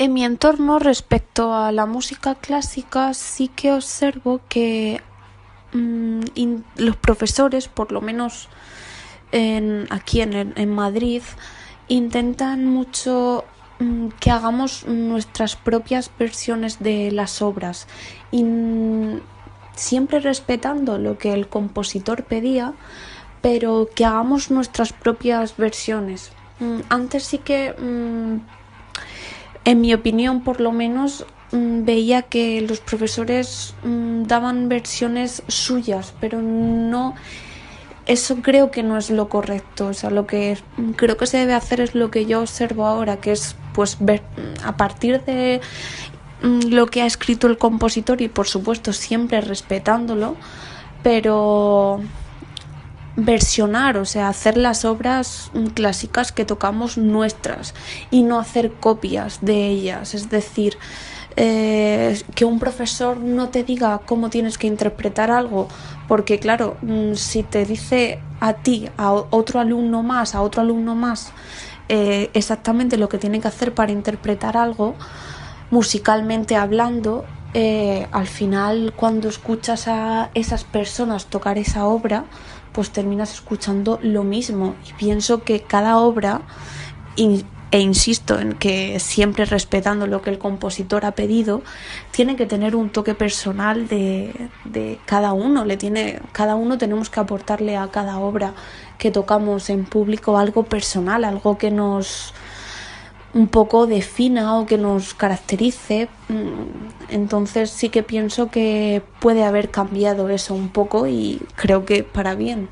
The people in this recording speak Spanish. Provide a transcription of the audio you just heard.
En mi entorno respecto a la música clásica sí que observo que mm, los profesores, por lo menos aquí en, Madrid, intentan mucho mm, que hagamos nuestras propias versiones de las obras y siempre respetando lo que el compositor pedía, pero que hagamos nuestras propias versiones. Mm, antes sí que, mm, en mi opinión por lo menos, veía que los profesores daban versiones suyas, pero no eso creo que no es lo correcto. O sea, lo que creo que se debe hacer es lo que yo observo ahora, que es pues ver a partir de mm, lo que ha escrito el compositor y por supuesto siempre respetándolo, pero versionar, o sea, hacer las obras clásicas que tocamos nuestras y no hacer copias de ellas. Es decir, eh, que un profesor no te diga cómo tienes que interpretar algo, porque claro, mm, si te dice a ti, a otro alumno más, a otro alumno más, eh, exactamente lo que tiene que hacer para interpretar algo, musicalmente hablando, eh, al final cuando escuchas a esas personas tocar esa obra, pues terminas escuchando lo mismo. Y pienso que cada obra e insisto en que siempre respetando lo que el compositor ha pedido, tiene que tener un toque personal de, de, cada uno. Le tiene, cada uno tenemos que aportarle a cada obra que tocamos en público algo personal, algo que nos un poco defina o que nos caracterice. Entonces sí que pienso que puede haber cambiado eso un poco y creo que para bien.